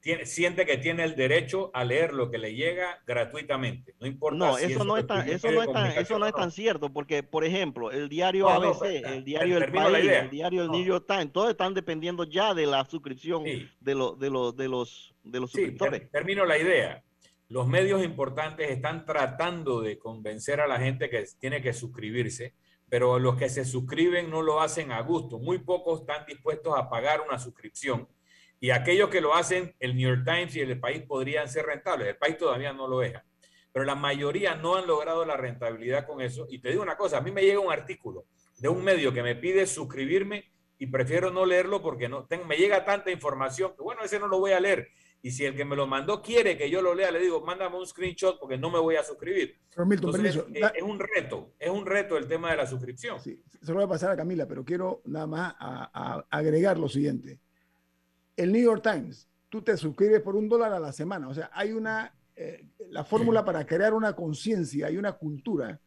tiene, siente que tiene el derecho a leer lo que le llega gratuitamente. No importa. No, eso, no, es tan, eso, no, es tan, eso no es tan cierto, porque, por ejemplo, el diario ABC, el diario El País, el diario El New York Times, todos están dependiendo ya de la suscripción de, de, los, de, los, de los suscriptores. termino la idea los medios importantes están tratando de convencer a la gente que tiene que suscribirse, pero los que se suscriben no lo hacen a gusto. Muy pocos están dispuestos a pagar una suscripción. Y aquellos que lo hacen, el New York Times y el país podrían ser rentables. El país todavía no lo deja. Pero la mayoría no han logrado la rentabilidad con eso. Y te digo una cosa, a mí me llega un artículo de un medio que me pide suscribirme y prefiero no leerlo porque no me llega tanta información que bueno, ese no lo voy a leer. Y si el que me lo mandó quiere que yo lo lea, le digo, mándame un screenshot porque no me voy a suscribir. Entonces, eh, es, un reto, es un reto el tema de la suscripción. Sí, se lo voy a pasar a Camila, pero quiero nada más agregar lo siguiente. El New York Times, tú te suscribes por un dólar a la semana. O sea, hay una, eh, la fórmula para crear una conciencia y una cultura.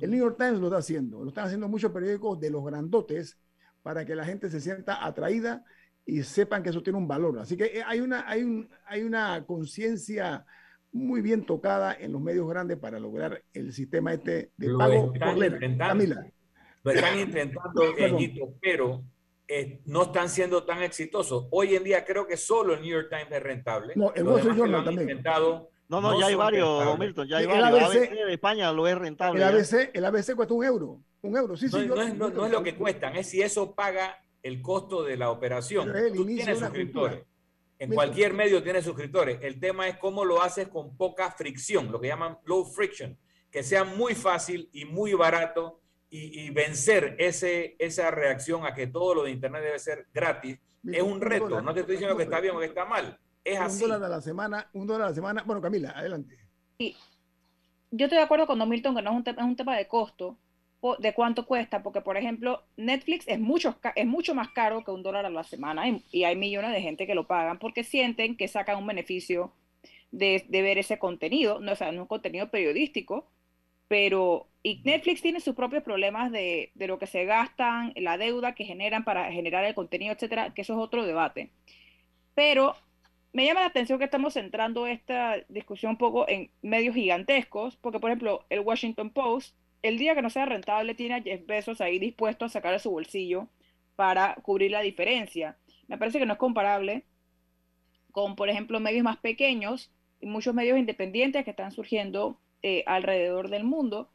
El New York Times lo está haciendo. Lo están haciendo muchos periódicos de los grandotes para que la gente se sienta atraída y sepan que eso tiene un valor. Así que eh, hay una, hay un, hay una conciencia muy bien tocada en los medios grandes para lograr el sistema este de pago por Camila. Lo están intentando, pero eh, no están siendo tan exitosos. Hoy en día creo que solo el New York Times es rentable. No, el Wall Street lo Journal también. intentado No, no, no ya hay varios, rentables. Milton, ya hay el varios. ABC ABC de España lo es rentable. El ya. ABC, el ABC cuesta un euro. Un euro, sí, No, sí. yo- no es, no- yo- no es lo que cuestan, es si eso paga el costo de la operación. Tú tienes suscriptores. cultura. En cualquier medio tienes suscriptores. El tema es cómo lo haces con poca fricción, lo que llaman low friction, que sea muy fácil y muy barato y, y vencer ese, esa reacción a que todo lo de Internet debe ser gratis. Es un reto. dólar. No te estoy diciendo que está bien o que está mal. Es un así. dólar a la semana, un dólar a la semana. Bueno, Camila, adelante. yo estoy de acuerdo con Don Milton que no es un, tema, es un tema de costo, de cuánto cuesta, porque por ejemplo, Netflix es mucho, es mucho más caro que un dólar a la semana y, y hay millones de gente que lo pagan porque sienten que sacan un beneficio de, de ver ese contenido, no, o sea, no es un contenido periodístico, pero y Netflix tiene sus propios problemas de, de lo que se gastan, la deuda que generan para generar el contenido, etcétera, que eso es otro debate. Pero me llama la atención que estamos centrando esta discusión un poco en medios gigantescos, porque por ejemplo, el Washington Post, el día que no sea rentable, tiene a Jeff ahí dispuesto a sacar de su bolsillo para cubrir la diferencia. Me parece que no es comparable con, por ejemplo, medios más pequeños y muchos medios independientes que están surgiendo eh, alrededor del mundo,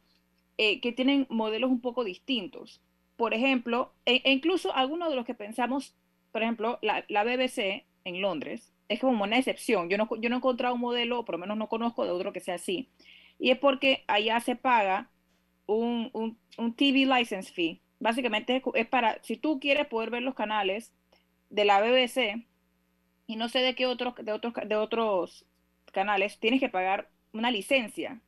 eh, que tienen modelos un poco distintos. Por ejemplo, e, e incluso algunos de los que pensamos, por ejemplo, la, la BBC en Londres, es como una excepción. Yo no, yo no he encontrado un modelo, o por lo menos no conozco de otro que sea así. Y es porque allá se paga un, un, un TV license fee. Básicamente es, para, si tú quieres poder ver los canales de la BBC, y no sé de qué otros, de otros, de otros canales, tienes que pagar una licencia.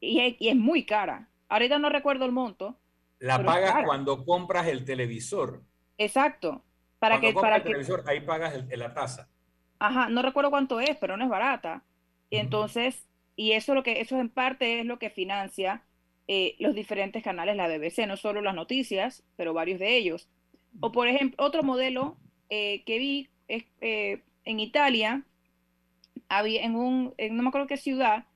Y es, y es muy cara. Ahorita no recuerdo el monto. La pagas cuando compras el televisor. Exacto. Para cuando que, para el que, televisor, ahí pagas el- la tasa. Ajá, no recuerdo cuánto es, pero no es barata. Y entonces, y eso lo que, eso en parte es lo que financia eh, los diferentes canales la BBC, no solo las noticias, pero varios de ellos. O por ejemplo, otro modelo eh, que vi es eh, en Italia, había en un, en no me acuerdo qué ciudad,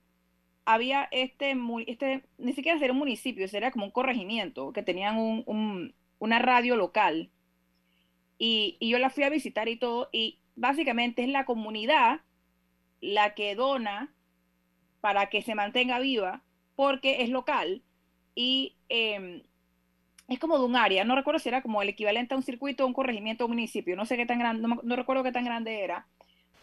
había este, este, ni siquiera era un municipio, era como un corregimiento, que tenían un, un- una radio local y, y yo la fui a visitar y todo, y básicamente es la comunidad la que dona para que se mantenga viva, porque es local y eh, es como de un área, no recuerdo si era como el equivalente a un circuito, un corregimiento, un municipio, no sé qué tan grande, no, no recuerdo qué tan grande era,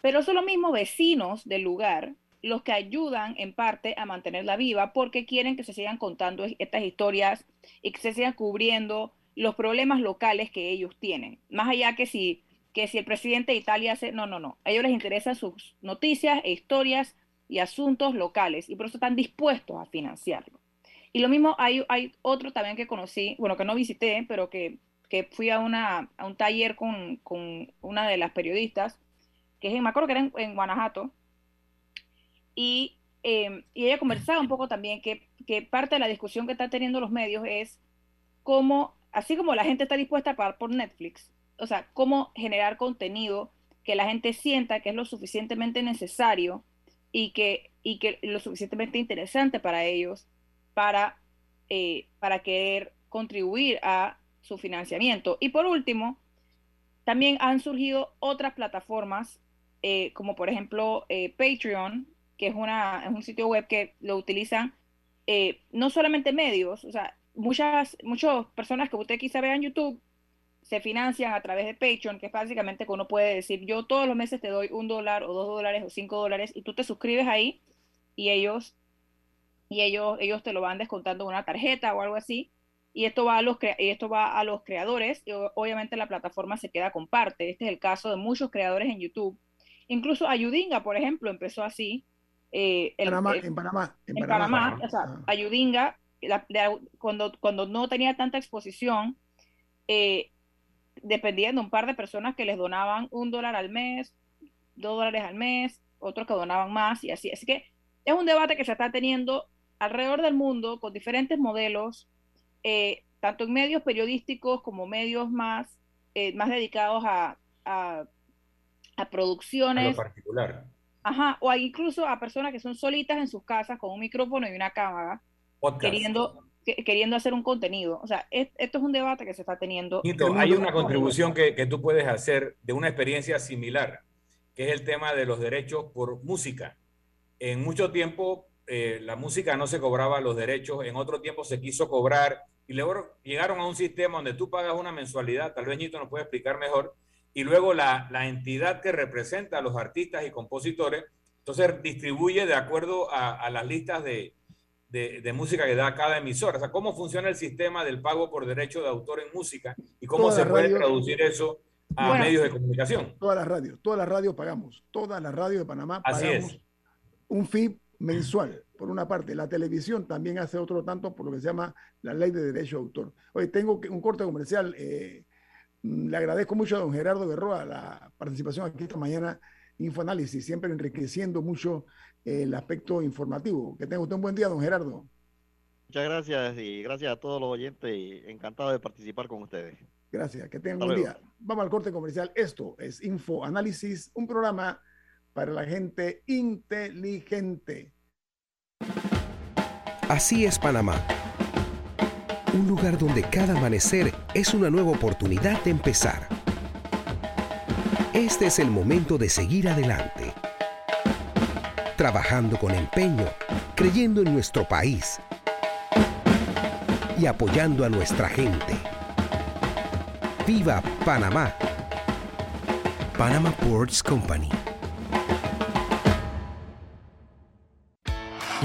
pero son los mismos vecinos del lugar los que ayudan en parte a mantenerla viva porque quieren que se sigan contando es- estas historias y que se sigan cubriendo los problemas locales que ellos tienen. Más allá que si, que si el presidente de Italia hace, no, no, no. A ellos les interesan sus noticias e historias y asuntos locales y por eso están dispuestos a financiarlo. Y lo mismo hay, hay otro también que conocí, bueno, que no visité, pero que, que fui a, una, a un taller con, con una de las periodistas, que es me acuerdo que era en Guanajuato, y, eh, y ella conversaba un poco también que, que parte de la discusión que están teniendo los medios es cómo, así como la gente está dispuesta a pagar por Netflix, o sea, cómo generar contenido que la gente sienta que es lo suficientemente necesario y que, y que lo suficientemente interesante para ellos para, eh, para querer contribuir a su financiamiento. Y por último, también han surgido otras plataformas, eh, como por ejemplo eh, Patreon, que es, una, es un sitio web que lo utilizan eh, no solamente medios, o sea, muchas, muchas personas que usted quizá vea en YouTube se financian a través de Patreon, que es básicamente que uno puede decir, yo todos los meses te doy un dólar o dos dólares o cinco dólares y tú te suscribes ahí y ellos, y ellos, ellos te lo van descontando en una tarjeta o algo así. Y esto va a los, crea- y esto va a los creadores y obviamente la plataforma se queda con parte. Este es el caso de muchos creadores en YouTube. Incluso Ayudinga, por ejemplo, empezó así. eh, el- Panamá, el- en Panamá. En, en Panamá. Panamá, o sea, Ayudinga, la- la- cuando, cuando no tenía tanta exposición, eh, dependían de un par de personas que les donaban un dólar al mes, dos dólares al mes, otros que donaban más y así. Así que es un debate que se está teniendo alrededor del mundo con diferentes modelos, eh, tanto en medios periodísticos como medios más, eh, más dedicados a, a, a A lo producciones. particular. Ajá, o incluso a personas que son solitas en sus casas con un micrófono y una cámara, Podcast. queriendo, queriendo hacer un contenido. O sea, esto es un debate que se está teniendo. hay una contribución que, que tú puedes hacer de una experiencia similar, que es el tema de los derechos por música. En mucho tiempo eh, la música no se cobraba los derechos, en otro tiempo se quiso cobrar y luego llegaron a un sistema donde tú pagas una mensualidad, tal vez Nito nos puede explicar mejor, y luego la, la entidad que representa a los artistas y compositores, entonces distribuye de acuerdo a, a las listas de, de, de, música que da cada emisora. O sea, ¿cómo funciona el sistema del pago por derecho de autor en música y cómo se puede traducir eso a medios de comunicación? Todas las radios, todas las radios pagamos, todas las radios de Panamá pagamos un fee mensual, por una parte. La televisión también hace otro tanto por lo que se llama la ley de derecho de autor. Hoy tengo un corte comercial. Eh, le agradezco mucho a don Gerardo Berroa la participación aquí esta mañana, Infoanálisis, siempre enriqueciendo mucho eh, el aspecto informativo. Que tenga usted un buen día, don Gerardo. Muchas gracias y gracias a todos los oyentes y encantado de participar con ustedes. Gracias, que tengan un buen día. Vamos al corte comercial. Esto es Infoanálisis, un programa para la gente inteligente. Así es Panamá. Un lugar donde cada amanecer es una nueva oportunidad de empezar. Este es el momento de seguir adelante. Trabajando con empeño, creyendo en nuestro país y apoyando a nuestra gente. ¡Viva Panamá! Panama Ports Company.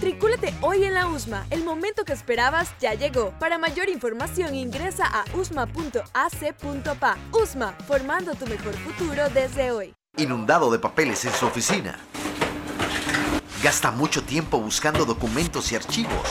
Matricúlate hoy en la USMA. El momento que esperabas ya llegó. Para mayor información ingresa a usma.ac.pa. USMA, formando tu mejor futuro desde hoy. Inundado de papeles en su oficina. Gasta mucho tiempo buscando documentos y archivos.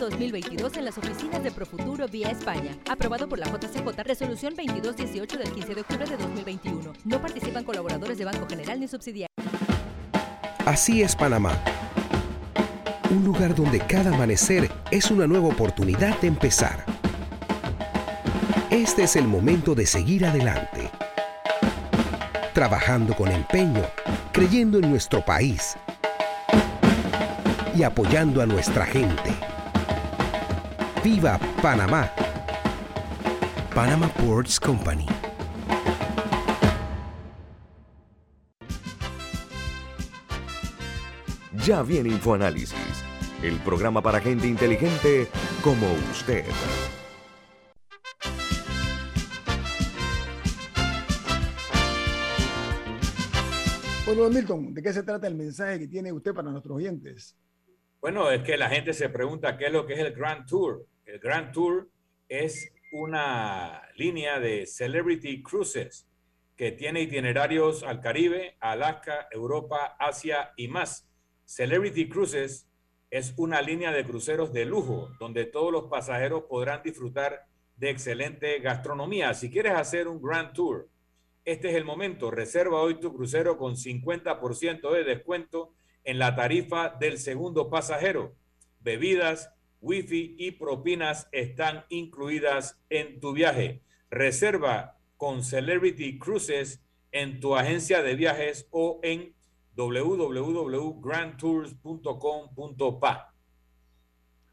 2022 en las oficinas de Profuturo vía España. Aprobado por la JCJ, resolución 2218 del 15 de octubre de 2021. No participan colaboradores de Banco General ni subsidiarios. Así es Panamá. Un lugar donde cada amanecer es una nueva oportunidad de empezar. Este es el momento de seguir adelante. Trabajando con empeño, creyendo en nuestro país y apoyando a nuestra gente. ¡Viva Panamá! Panama Ports Company. Ya viene InfoAnálisis, el programa para gente inteligente como usted. Bueno, Milton, ¿de qué se trata el mensaje que tiene usted para nuestros oyentes? Bueno, es que la gente se pregunta qué es lo que es el Grand Tour. El Grand Tour es una línea de Celebrity Cruises que tiene itinerarios al Caribe, Alaska, Europa, Asia y más. Celebrity Cruises es una línea de cruceros de lujo donde todos los pasajeros podrán disfrutar de excelente gastronomía. Si quieres hacer un Grand Tour, este es el momento. Reserva hoy tu crucero con 50% de descuento en la tarifa del segundo pasajero. Bebidas, wifi y propinas están incluidas en tu viaje. Reserva con Celebrity Cruises en tu agencia de viajes o en www.grandtours.com.pa.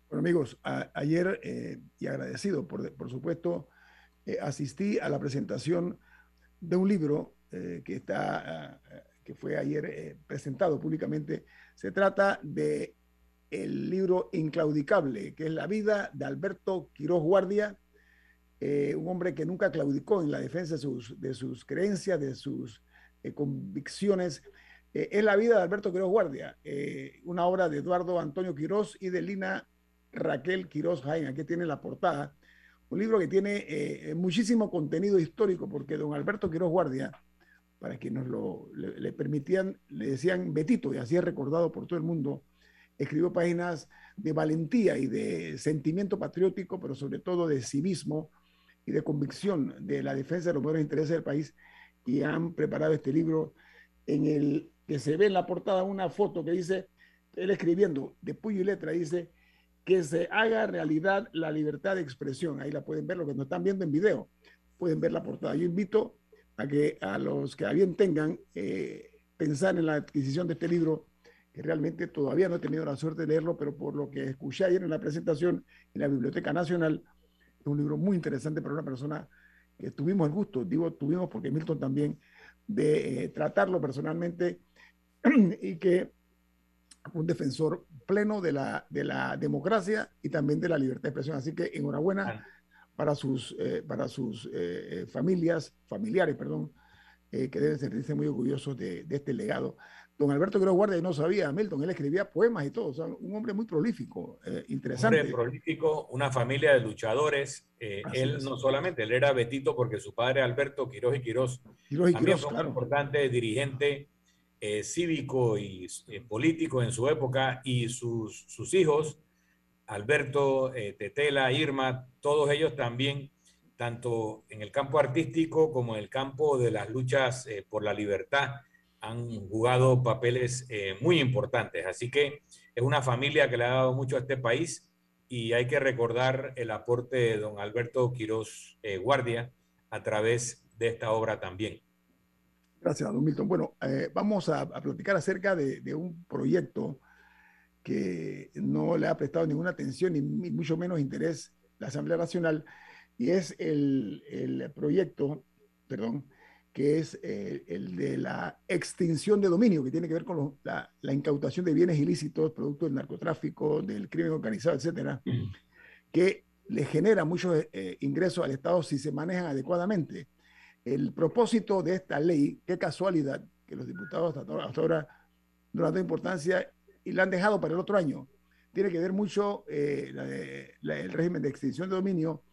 Bueno, amigos, ayer eh, y agradecido, por, por supuesto, eh, asistí a la presentación de un libro eh, que, está, que fue ayer presentado públicamente. Se trata de el libro Inclaudicable, que es la vida de Alberto Quiroz Guardia, un hombre que nunca claudicó en la defensa de sus, creencias, de sus convicciones eh, es la vida de Alberto Quiroz Guardia, eh, una obra de Eduardo Antonio Quiroz y de Lina Raquel Quiroz Jaén. Aquí tiene la portada. Un libro que tiene eh, muchísimo contenido histórico, porque don Alberto Quiroz Guardia, para quienes lo, le, permitían, le decían Betito, y así es recordado por todo el mundo, escribió páginas de valentía y de sentimiento patriótico, pero sobre todo de civismo y de convicción de la defensa de los mejores intereses del país, y han preparado este libro en el que se ve en la portada una foto que dice, él escribiendo de puño y letra, dice, que se haga realidad la libertad de expresión. Ahí la pueden ver, lo que nos están viendo en video, pueden ver la portada. Yo invito a que a los que a bien tengan eh, pensar en la adquisición de este libro, que realmente todavía no he tenido la suerte de leerlo, pero por lo que escuché ayer en la presentación en la Biblioteca Nacional, es un libro muy interesante para una persona que tuvimos el gusto, digo tuvimos porque Milton también, de eh, tratarlo personalmente y que un defensor pleno de la, de la democracia y también de la libertad de expresión. Así que enhorabuena para sus, eh, para sus eh, eh, familias, familiares, perdón, que deben sentirse muy orgullosos de, de, este legado. Don Alberto Quiroz Guardia, no sabía, Milton, él escribía poemas y todo, o sea, un hombre muy prolífico, interesante. Un hombre prolífico, una familia de luchadores. él no solamente, él era Betito porque su padre Alberto Quiroz y Quiroz, Quiroz, y Quiroz fue un importante dirigente eh, cívico y eh, político en su época y sus, sus hijos, Alberto, eh, Tetela, Irma, todos ellos también, tanto en el campo artístico como en el campo de las luchas por la libertad, han jugado papeles muy importantes. Así que es una familia que le ha dado mucho a este país y hay que recordar el aporte de don Alberto Quirós Guardia a través de esta obra también. Gracias, don Milton. Bueno, eh, vamos a, platicar acerca de, un proyecto que no le ha prestado ninguna atención ni, mucho menos interés la Asamblea Nacional y es el, proyecto, perdón, que es eh, el de la extinción de dominio, que tiene que ver con la, incautación de bienes ilícitos, producto del narcotráfico, del crimen organizado, etcétera, que le genera muchos eh, ingresos al Estado si se manejan adecuadamente. El propósito de esta ley, qué casualidad que los diputados hasta ahora no han dado importancia y la han dejado para el otro año, tiene que ver mucho eh, el régimen de extinción de dominio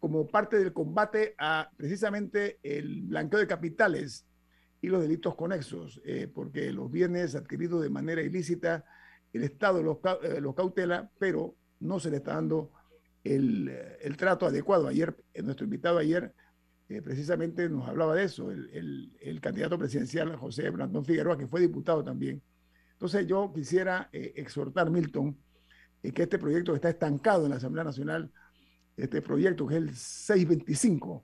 como parte del combate a precisamente el blanqueo de capitales y los delitos conexos, eh, porque los bienes adquiridos de manera ilícita, el Estado los, eh, los cautela, pero no se le está dando el, el trato adecuado. Ayer, nuestro invitado ayer eh, precisamente nos hablaba de eso, el, candidato presidencial José Brandon Figueroa, que fue diputado también. Entonces yo quisiera eh, exhortar, Milton, eh, que este proyecto que está estancado en la Asamblea Nacional, este proyecto que es el 625,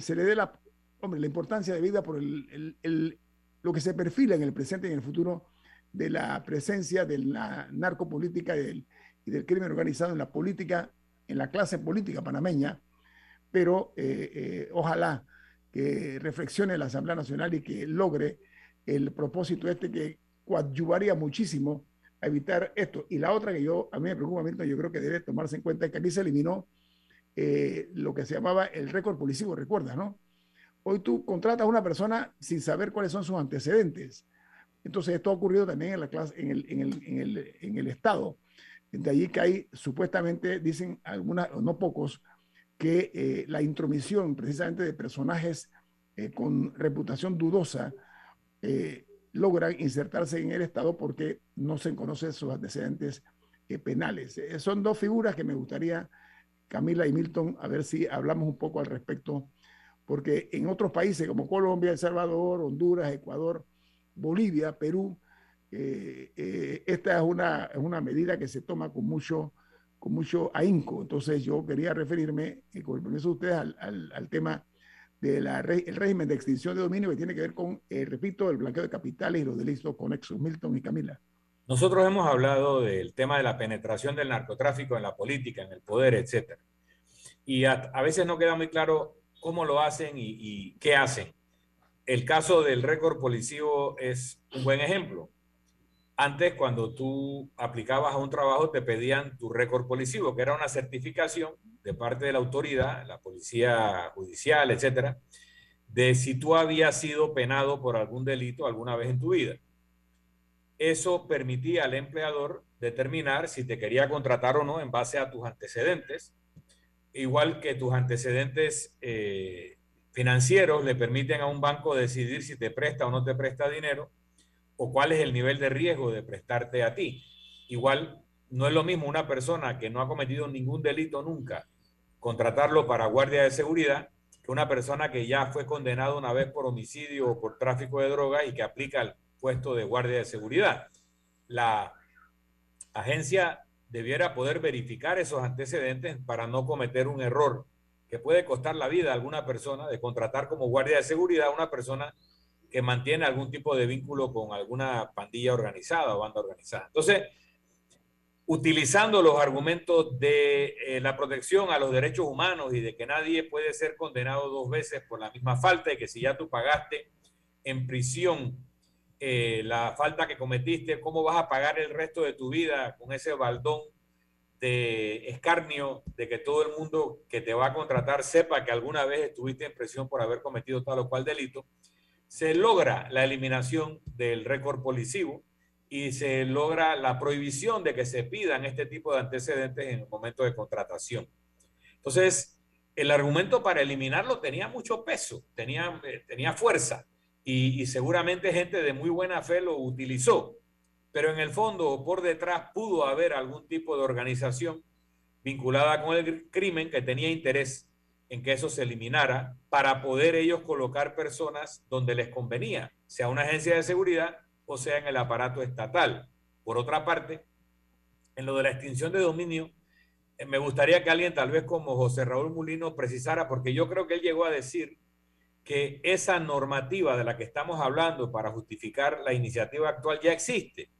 se le dé la, hombre, la importancia de vida por el, lo que se perfila en el presente y en el futuro de la presencia de la narcopolítica y del crimen organizado en la política, en la clase política panameña, pero eh, eh, ojalá que reflexione la Asamblea Nacional y que logre el propósito este que coadyuvaría muchísimo a evitar esto. Y la otra que yo, a mí me preocupa, yo creo que debe tomarse en cuenta es que aquí se eliminó eh, lo que se llamaba el récord policivo, recuerdas, ¿no? Hoy tú contratas a una persona sin saber cuáles son sus antecedentes. Entonces, esto ha ocurrido también en, la clase, en, el, en, el, en, el, en el Estado. De allí que hay, supuestamente, dicen algunas, no pocos, que eh, la intromisión precisamente de personajes eh, con reputación dudosa eh, logran insertarse en el Estado porque no se conocen sus antecedentes penales. son dos figuras que me gustaría, Camila y Milton, a ver si hablamos un poco al respecto, porque en otros países como Colombia, El Salvador, Honduras, Ecuador, Bolivia, Perú, esta es una, es una medida que se toma con mucho con mucho ahínco. Entonces yo quería referirme, con el permiso de ustedes, al, al, tema del el régimen de extinción de dominio que tiene que ver con, eh, repito, el blanqueo de capitales y los delitos conexos. Milton y Camila. Nosotros hemos hablado del tema de la penetración del narcotráfico en la política, en el poder, etc. Y a, veces no queda muy claro cómo lo hacen y, y qué hacen. El caso del récord policivo es un buen ejemplo. Antes, cuando tú aplicabas a un trabajo, te pedían tu récord policivo, que era una certificación de parte de la autoridad, la policía judicial, etcétera, de si tú habías sido penado por algún delito alguna vez en tu vida. Eso permitía al empleador determinar si te quería contratar o no en base a tus antecedentes, igual que tus antecedentes eh, financieros le permiten a un banco decidir si te presta o no te presta dinero o cuál es el nivel de riesgo de prestarte a ti. Igual no es lo mismo una persona que no ha cometido ningún delito nunca, contratarlo para guardia de seguridad, que una persona que ya fue condenado una vez por homicidio o por tráfico de drogas y que aplica el puesto de guardia de seguridad. La agencia debiera poder verificar esos antecedentes para no cometer un error que puede costar la vida a alguna persona de contratar como guardia de seguridad a una persona que mantiene algún tipo de vínculo con alguna pandilla organizada o banda organizada. Entonces, utilizando los argumentos de eh, la protección a los derechos humanos y de que nadie puede ser condenado dos veces por la misma falta y que si ya tú pagaste en prisión eh, la falta que cometiste, ¿cómo vas a pagar el resto de tu vida con ese baldón de escarnio de que todo el mundo que te va a contratar sepa que alguna vez estuviste en prisión por haber cometido tal o cual delito? se logra la eliminación del récord policivo y se logra la prohibición de que se pidan este tipo de antecedentes en el momento de contratación. Entonces, el argumento para eliminarlo tenía mucho peso, tenía, eh, tenía fuerza y, y seguramente gente de muy buena fe lo utilizó, pero en el fondo por detrás pudo haber algún tipo de organización vinculada con el crimen que tenía interés en que eso se eliminara para poder ellos colocar personas donde les convenía, sea una agencia de seguridad o sea en el aparato estatal. Por otra parte, en lo de la extinción de dominio, eh, me gustaría que alguien tal vez como José Raúl Mulino precisara, porque yo creo que él llegó a decir que esa normativa de la que estamos hablando para justificar la iniciativa actual ya existe.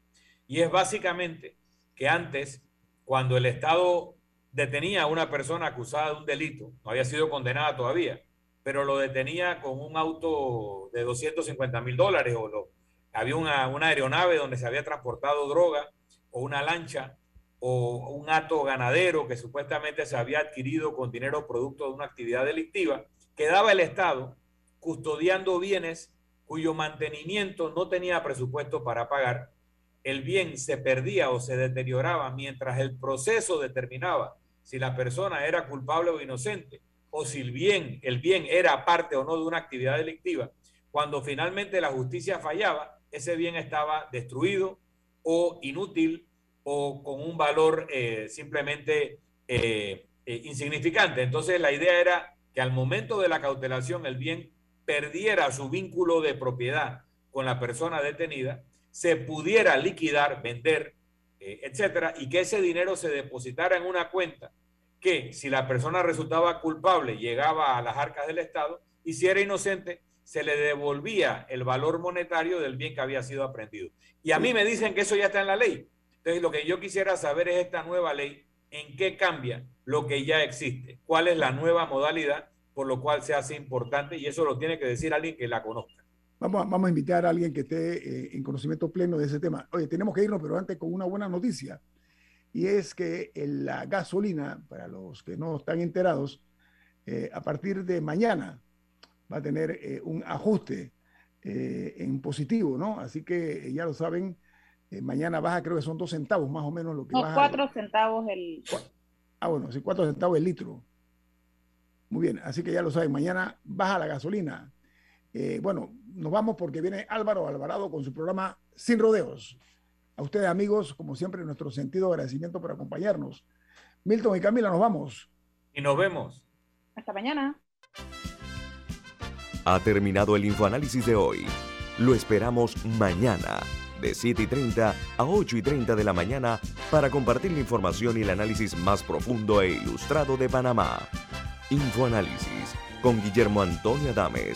Y es básicamente que antes, cuando el Estado detenía a una persona acusada de un delito, no había sido condenada todavía, pero lo detenía con un auto de 250 mil dólares o lo, había una, una, aeronave donde se había transportado droga o una lancha o un ato ganadero que supuestamente se había adquirido con dinero producto de una actividad delictiva, quedaba el Estado custodiando bienes cuyo mantenimiento no tenía presupuesto para pagar, el bien se perdía o se deterioraba mientras el proceso determinaba si la persona era culpable o inocente, o si el bien, el bien era parte o no de una actividad delictiva, cuando finalmente la justicia fallaba, ese bien estaba destruido o inútil o con un valor eh, simplemente eh, eh, insignificante. Entonces la idea era que al momento de la cautelación el bien perdiera su vínculo de propiedad con la persona detenida, se pudiera liquidar, vender etcétera, y que ese dinero se depositara en una cuenta que si la persona resultaba culpable llegaba a las arcas del Estado y si era inocente se le devolvía el valor monetario del bien que había sido aprendido. Y a mí me dicen que eso ya está en la ley. Entonces lo que yo quisiera saber es esta nueva ley, en qué cambia lo que ya existe, cuál es la nueva modalidad por lo cual se hace importante y eso lo tiene que decir alguien que la conozca. Vamos a, vamos a invitar a alguien que esté eh, en conocimiento pleno de ese tema. Oye, tenemos que irnos, pero antes con una buena noticia. Y es que la gasolina, para los que no están enterados, eh, a partir de mañana va a tener eh, un ajuste en positivo, ¿no? Así que ya lo saben, mañana baja, creo que son dos centavos más o menos lo que no, baja. cuatro centavos el... Ah, bueno, sí, cuatro centavos el litro. Muy bien, así que ya lo saben, mañana baja la gasolina Eh, bueno, nos vamos porque viene Álvaro Alvarado con su programa Sin Rodeos. A ustedes, amigos, como siempre, nuestro sentido de agradecimiento por acompañarnos. Milton y Camila, nos vamos. Y nos vemos. Hasta mañana. Ha terminado el infoanálisis de hoy. Lo esperamos mañana, de 7 y 30 a 8 y 30 de la mañana, para compartir la información y el análisis más profundo e ilustrado de Panamá. Infoanálisis con Guillermo Antonio Adames